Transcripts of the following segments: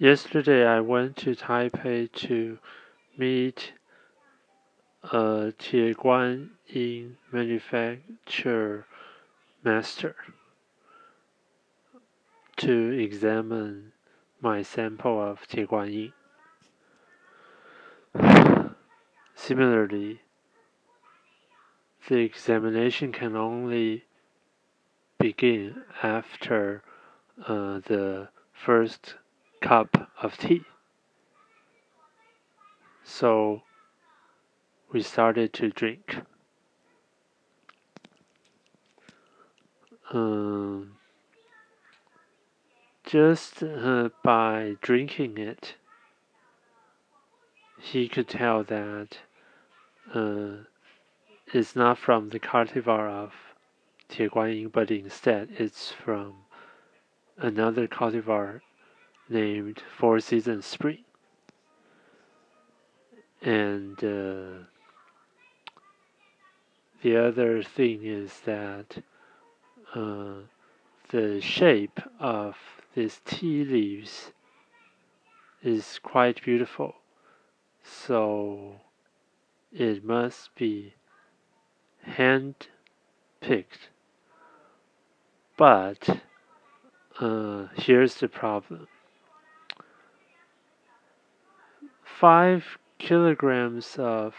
Yesterday I went to Taipei to meet a Tieguanyin manufacturer master to examine my sample of Tieguanyin. Similarly, the examination can only begin after uh, the first cup of tea. So we started to drink. Um, just uh, by drinking it, he could tell that uh, it's not from the cultivar of Tieguanyin, but instead it's from another cultivar named Four Seasons Spring. And uh, the other thing is that uh, the shape of these tea leaves is quite beautiful. So it must be hand picked. But uh, here's the problem five kilograms of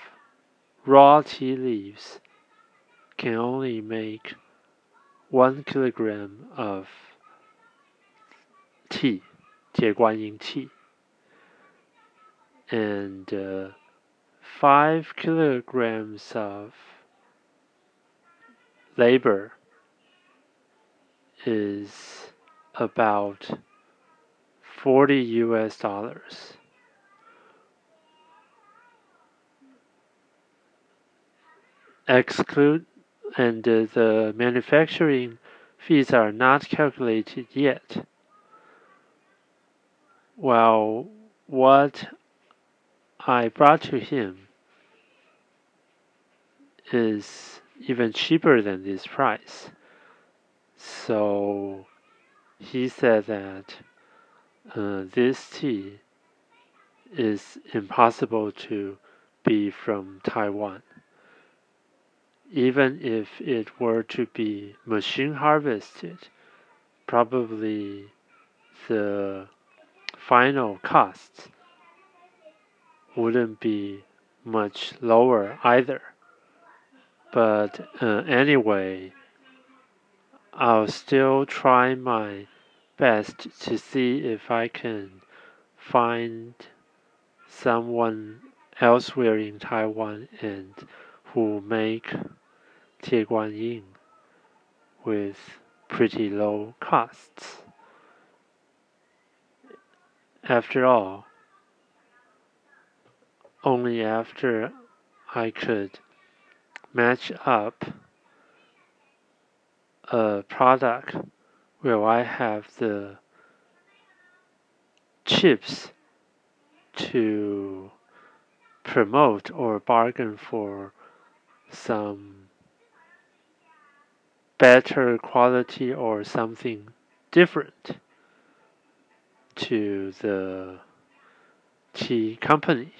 raw tea leaves can only make one kilogram of tea, 铁观音 tea, and uh, five kilograms of labor is about 40 US dollars. Exclude and uh, the manufacturing fees are not calculated yet. Well, what I brought to him is even cheaper than this price. So he said that uh, this tea is impossible to be from Taiwan. Even if it were to be machine harvested, probably the final cost wouldn't be much lower either. But uh, anyway, I'll still try my best to see if I can find someone elsewhere in Taiwan and who make Tieguanyin with pretty low costs. After all, only after I could match up a product where I have the chips to promote or bargain for some better quality or something different to the tea company.